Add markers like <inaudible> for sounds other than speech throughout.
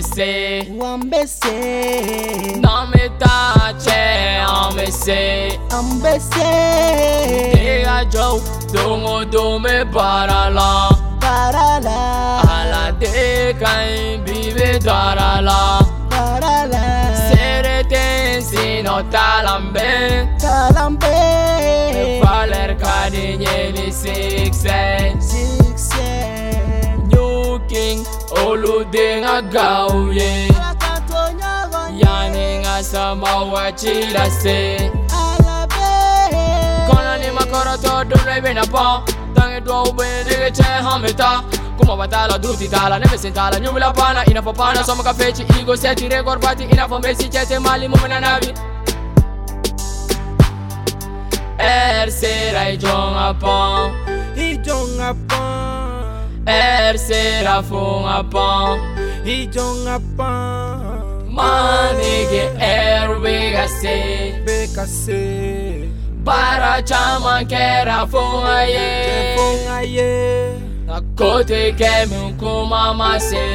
Wambese Wambese No me tache Ambese Ambese Diga yo Tungo dume parala Parala Ala de kain bibe darala. Parala Serete sino talambe. Talambe. Faler kadinye ni siksen oludde nga gaawuye yani nga samawa kirase kona ni makoro todumra ebinapo tangiddwa obubenedege kyehamita kuma batala duti tala nebe sentala nyumila pana inafo pana soma kafeci igo seti record party inafo mesi chete mali mumina navi Er sera ijonga pon Ijonga pon Er serafon apan Hijong apan Manege er bekase Bekase Bara chaman kera fon aye Fon aye Akote kemi kuma mase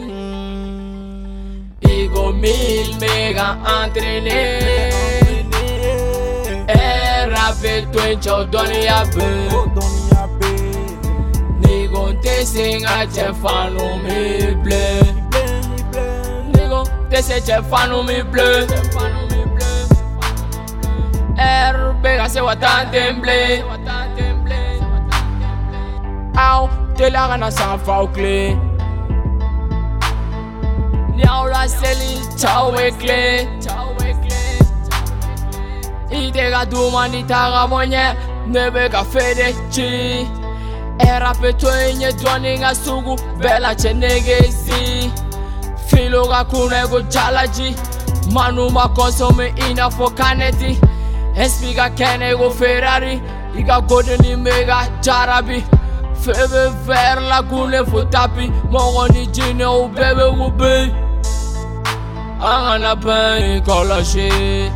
mm. Igo mil mega entrene Era pe tu en chodoni abun sing a Chefano me bleu. Nigga, they say Chefano me bleu. RB, I say what I'm temblé. Ow, they la gana sans fauclé. Now la seli, ciao éclé. Idega du mani taga monye, nebe ka fede chi. eraphetho enyedwane ngasuku vela chenegesi filo kakhuleko jalaji manu makonsome ina fokaneti espika kenego ferrari ikagodinimega jarabi. Febe ver lagune fotapi mogoni jine ubebe ube angana pen ikoloshi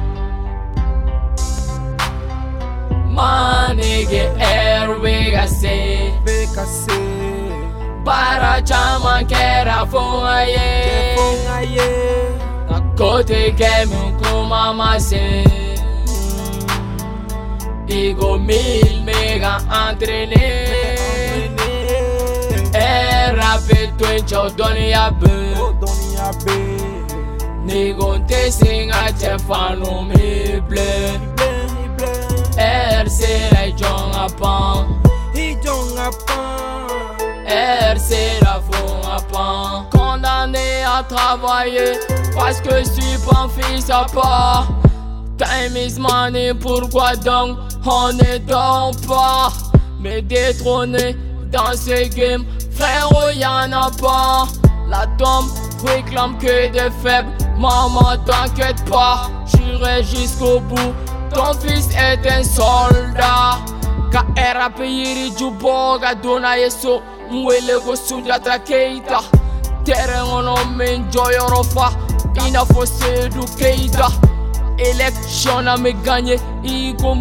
manege erwegase se. Bekase Para chama kera funga ye Fonga ye Na kote kemi kuma mase Igo mil mega entraîné Era peto en chodoni ya be Odonia be Nigo te singa che fanu mi ble travailler. Parce que je suis pas un fils à part. Time is money, pourquoi donc on ne dort pas Mais détrôné dans ce game, frérot y'en a pas. La tombe réclame que des faibles, maman t'inquiète pas. J'irai jusqu'au bout, ton fils est un soldat. Era peyiri juboga dona yeso Mwele go Sunjata Keita Terrain on min jɔyɔrɔ ina i n'a fɔ Seyidu Keyita election na mi gagné i ko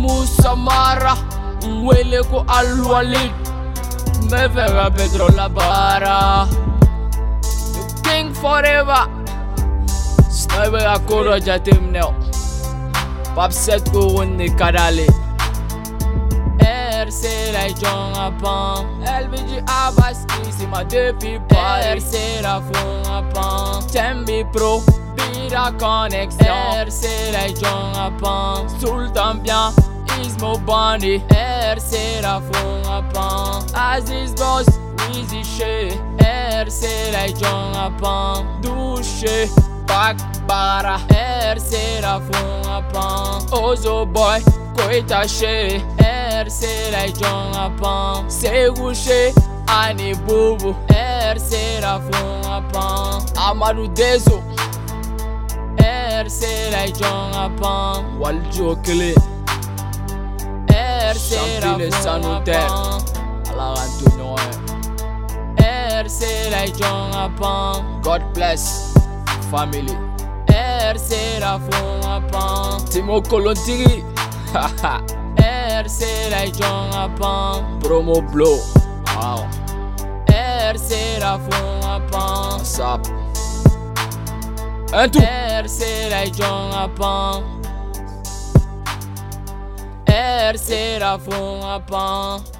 Mara n wele ko Alwalid n bɛ fɛ ka pétrole the king forever sinɔn i bɛ ka ko dɔ jateminɛ o Pape Seko de ka. RC la jonga pan LBG Abbas ici ma depuis pas. RC la fonga pan Tembi Pro Bira connexion. RC la jonga pan Sultan bien Ismo Bandi RC la fonga pan Aziz Boss Easy She RC la jonga pan Douche Back Bara. RC la fonga pan Ozo Boy Koita She RC la jonga pan. Segu She Ani Bubu RC la fonga pan. Amadou Dezo RC la jonga pan. Waljo Kele RC la Champine fonga Sanoutaire. pan. Ala Antonio RC la jonga pan. God bless family. RC la fonga pan. Timo Kolontiri <laughs> RC la jonga pan Promo Blow Wow RC la fonga pan What's up Un tout. RC la jong apan. RC la fond apan.